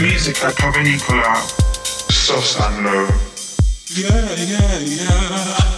Music at Provenicola, Sauce and low. Yeah, yeah, yeah.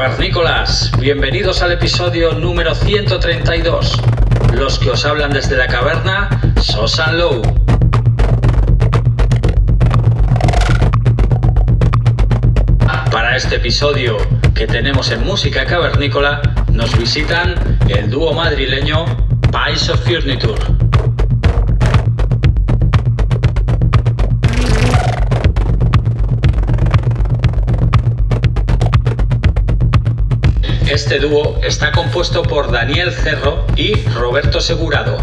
Cavernícolas, bienvenidos al episodio número 132. Los que os hablan desde la caverna, Sosan Low. Para este episodio que tenemos en música cavernícola, nos visitan el dúo madrileño Pies of Furniture. Este dúo está compuesto por Daniel Cerro y Roberto Segurado.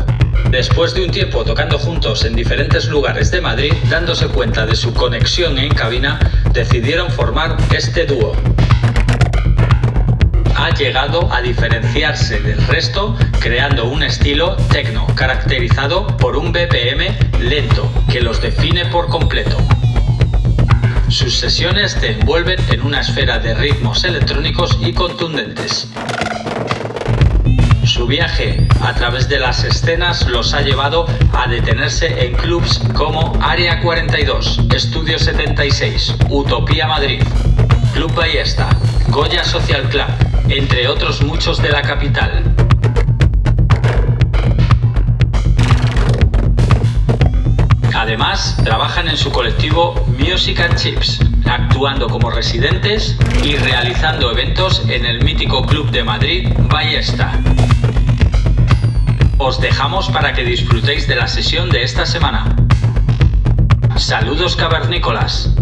Después de un tiempo tocando juntos en diferentes lugares de Madrid, dándose cuenta de su conexión en cabina, decidieron formar este dúo. Ha llegado a diferenciarse del resto creando un estilo techno caracterizado por un BPM lento que los define por completo. Sus sesiones te envuelven en una esfera de ritmos electrónicos y contundentes. Su viaje a través de las escenas los ha llevado a detenerse en clubs como Área 42, Estudio 76, Utopía Madrid, Club Ballesta, Goya Social Club, entre otros muchos de la capital. Además, trabajan en su colectivo Music and Chips, actuando como residentes y realizando eventos en el mítico Club de Madrid Ballesta. Os dejamos para que disfrutéis de la sesión de esta semana. Saludos cavernícolas.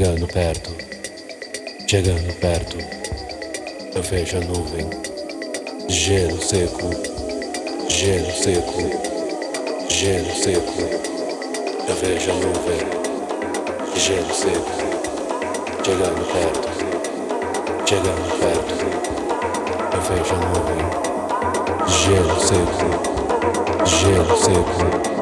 Chegando perto, chegando perto, eu vejo a nuvem, gelo seco, gelo seco, gelo seco, eu vejo a nuvem, gelo seco, chegando perto, chegando perto, eu vejo a nuvem, gelo seco, gelo seco.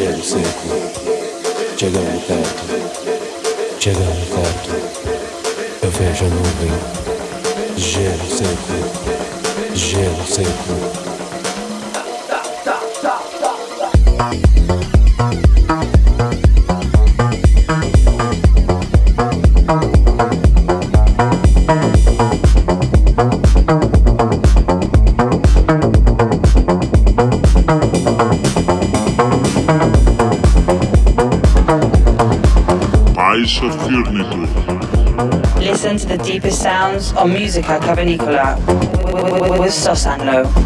Jay Sekou, Jay Sekou. Cavernicola with Sosanlo.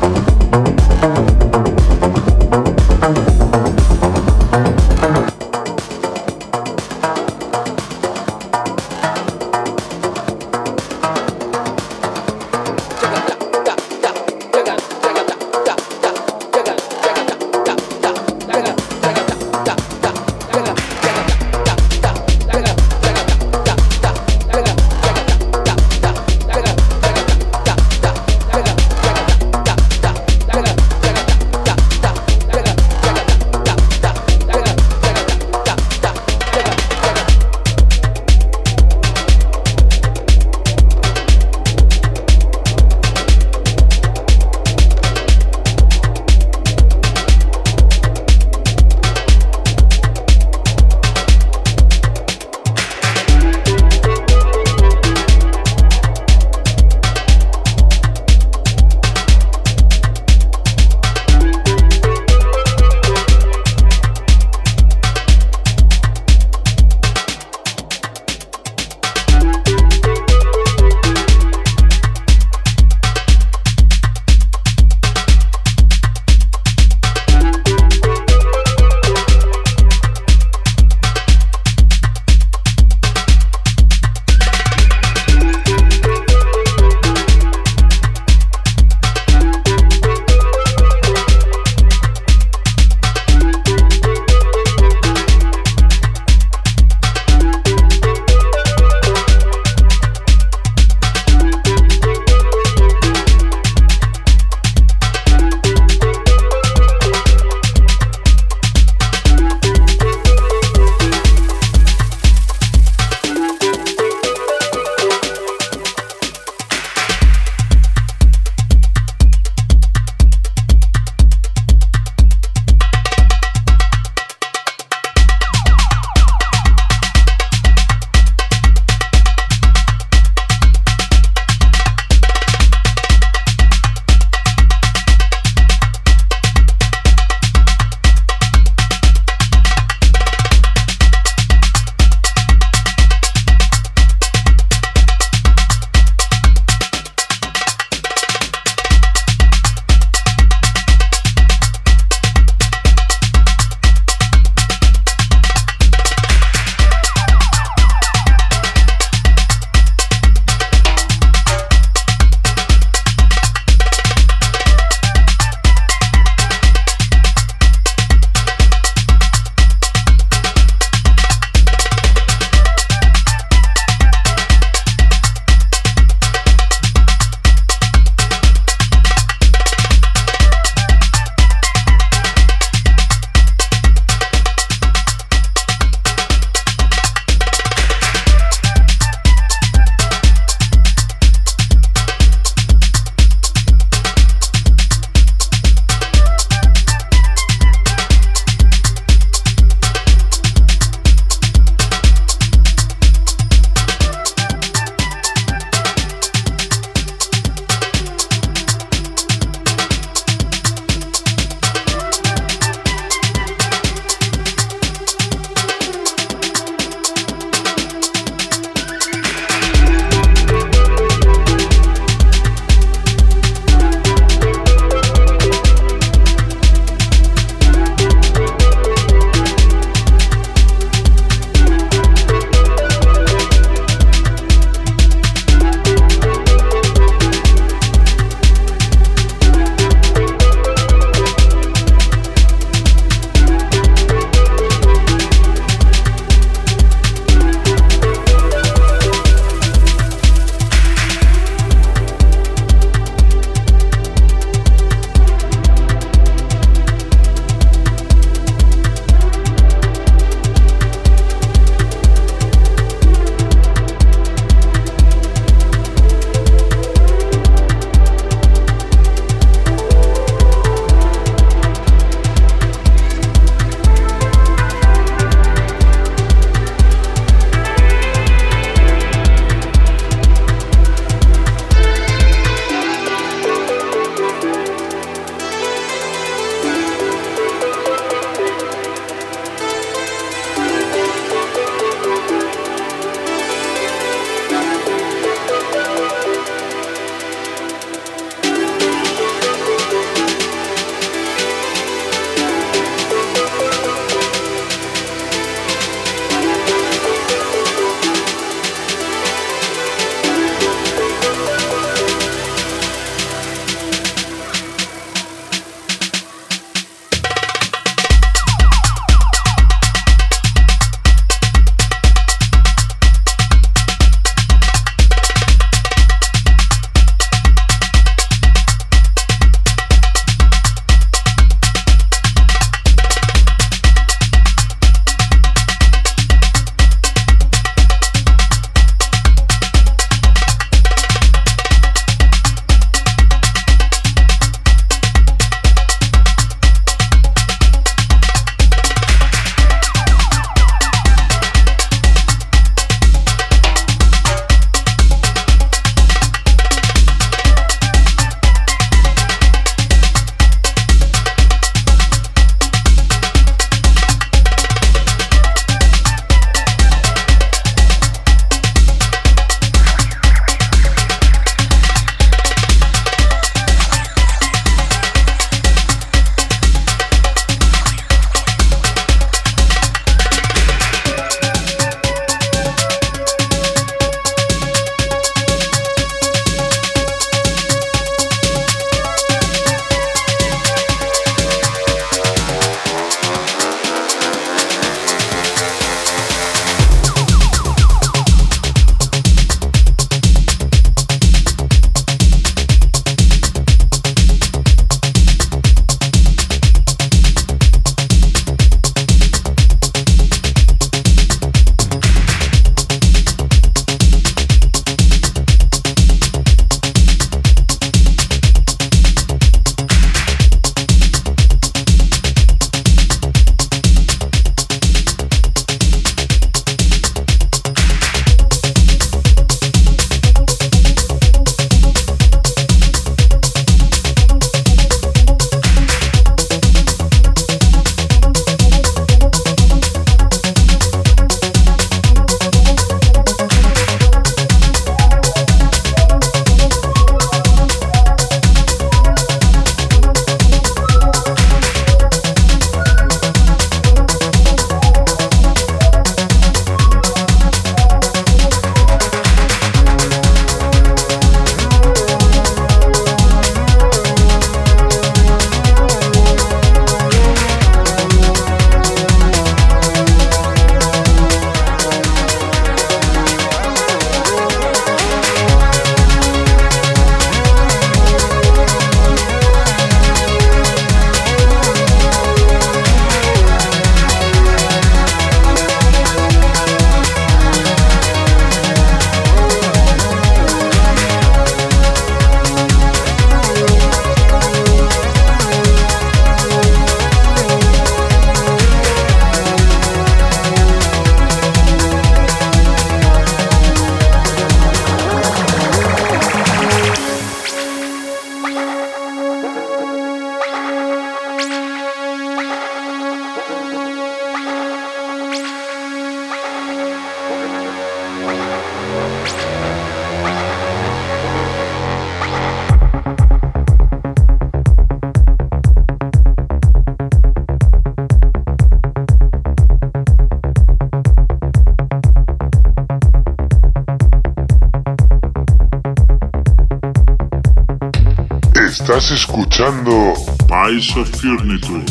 Escuchando Pies of Furniture.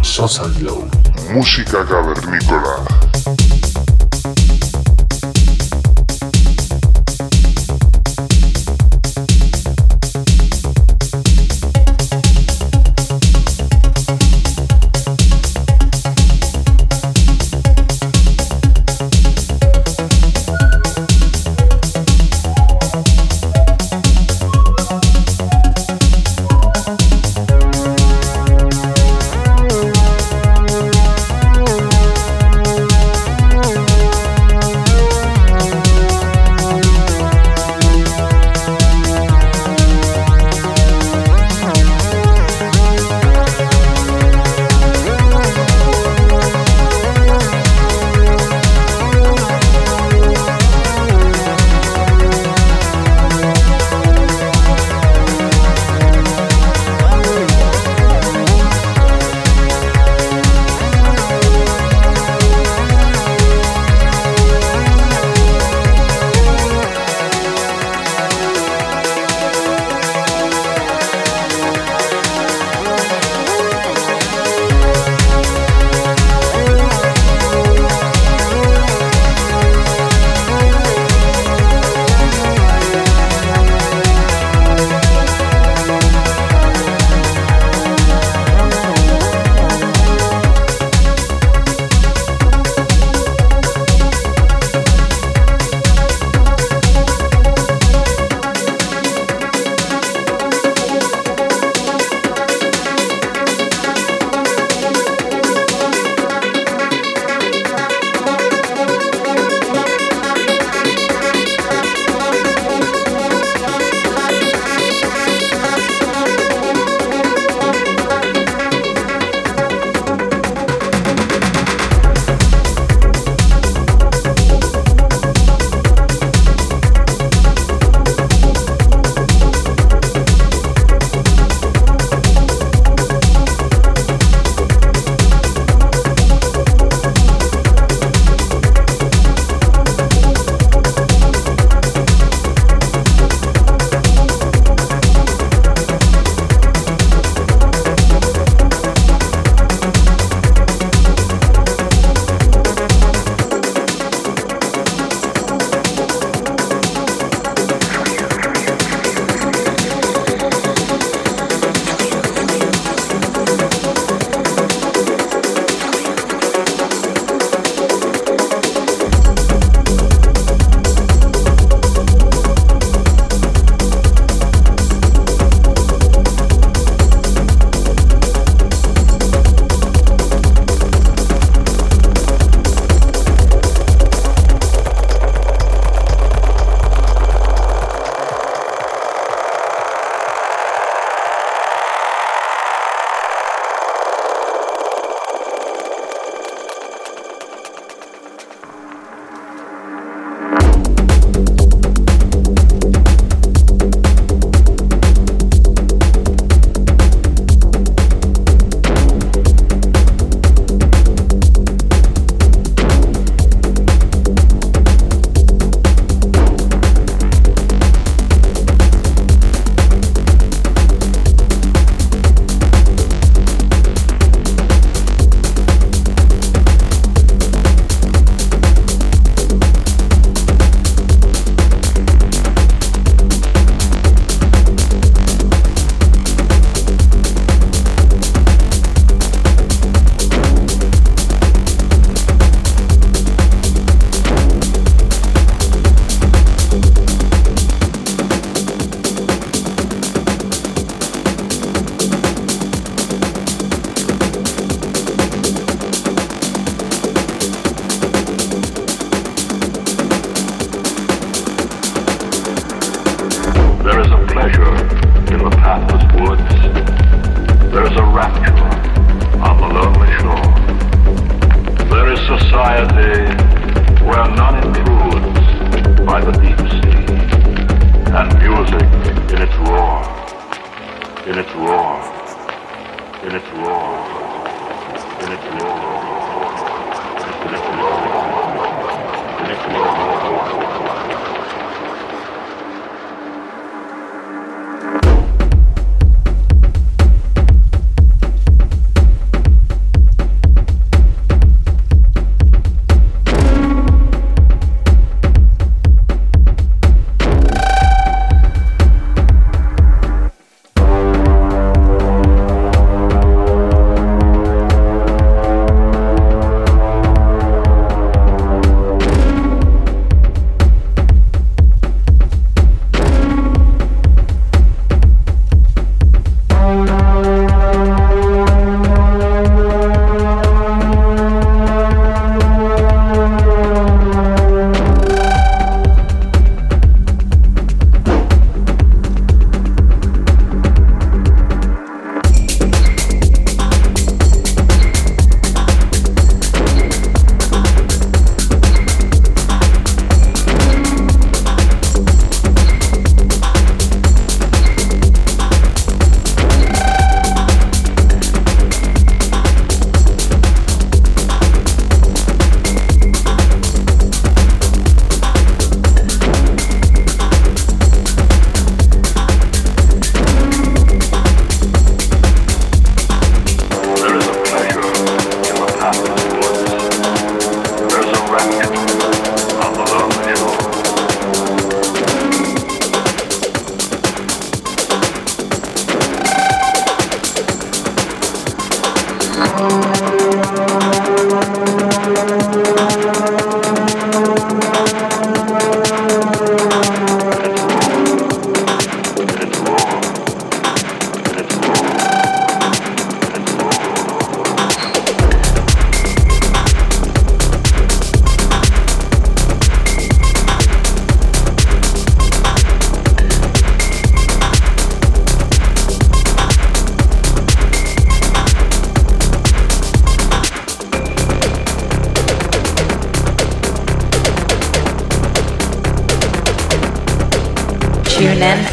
Sosa Glow. música cavernícola.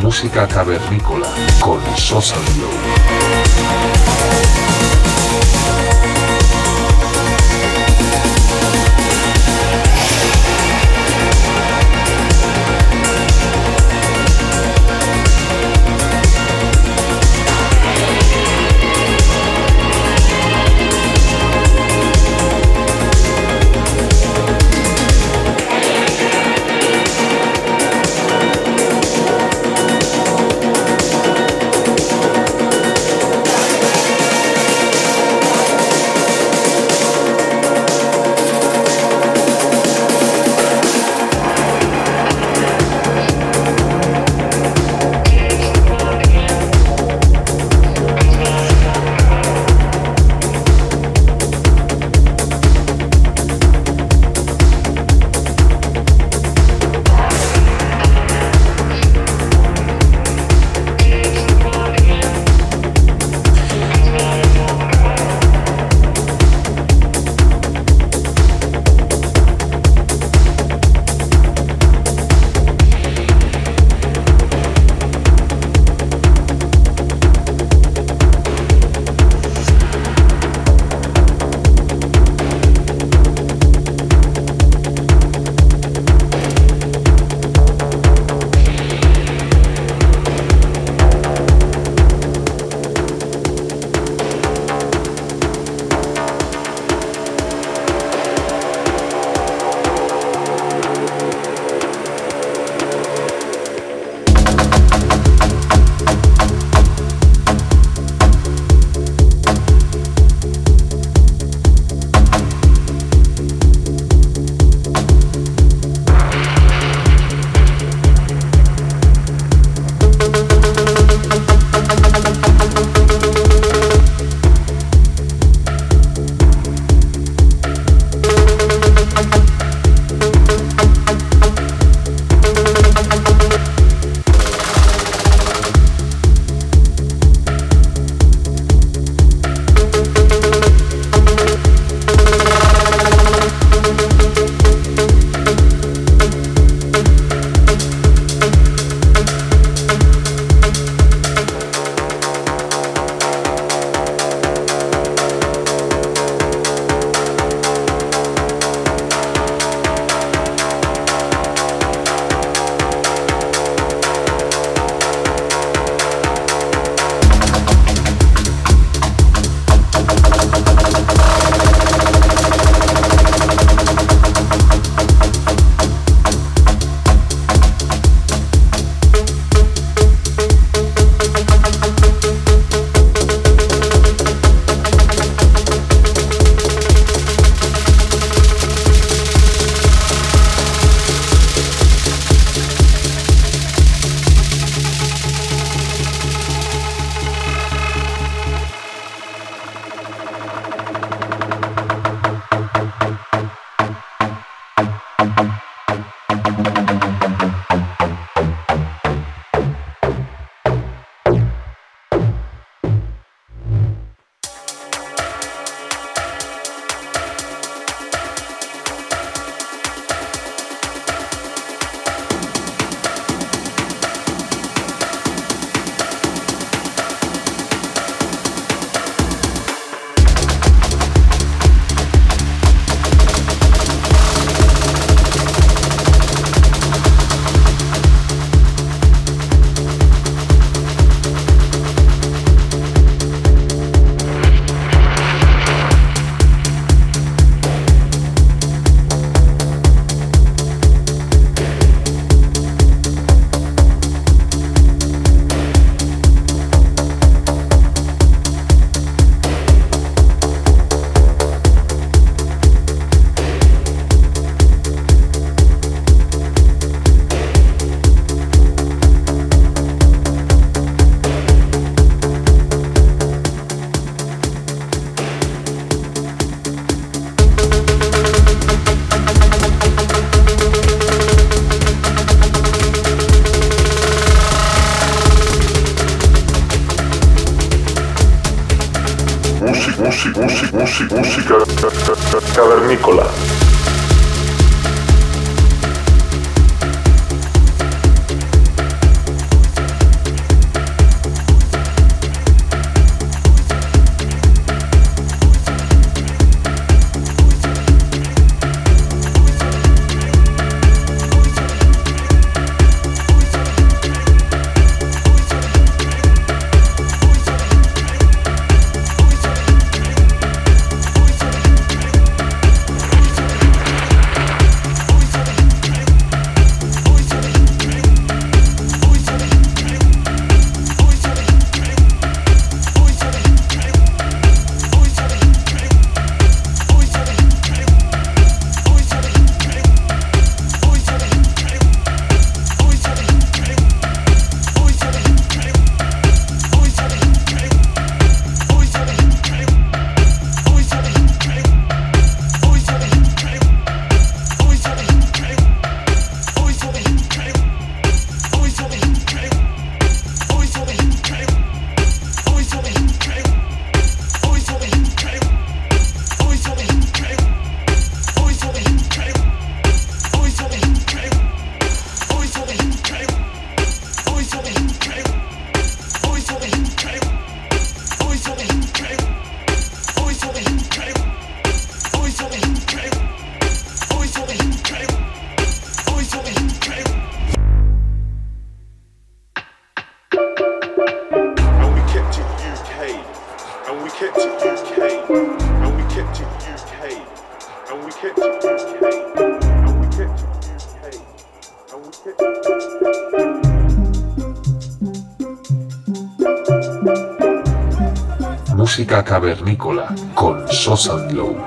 Música cavernícola con Sosa Glow.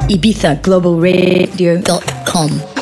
ibizaglobalradio.com.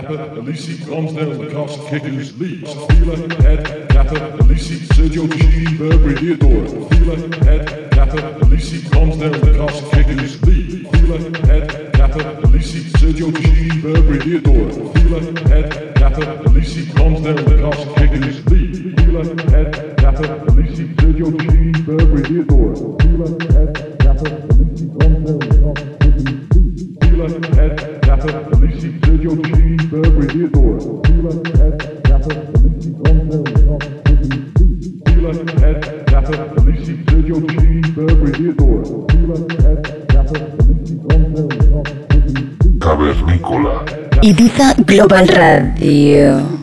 Kappa, Elisi, Lonsdale, Lacoste, Kickers, Lee, Spieler, Head, Kappa, Elisi, Sergio Machine, Burberry, Theodore, Urban Radio.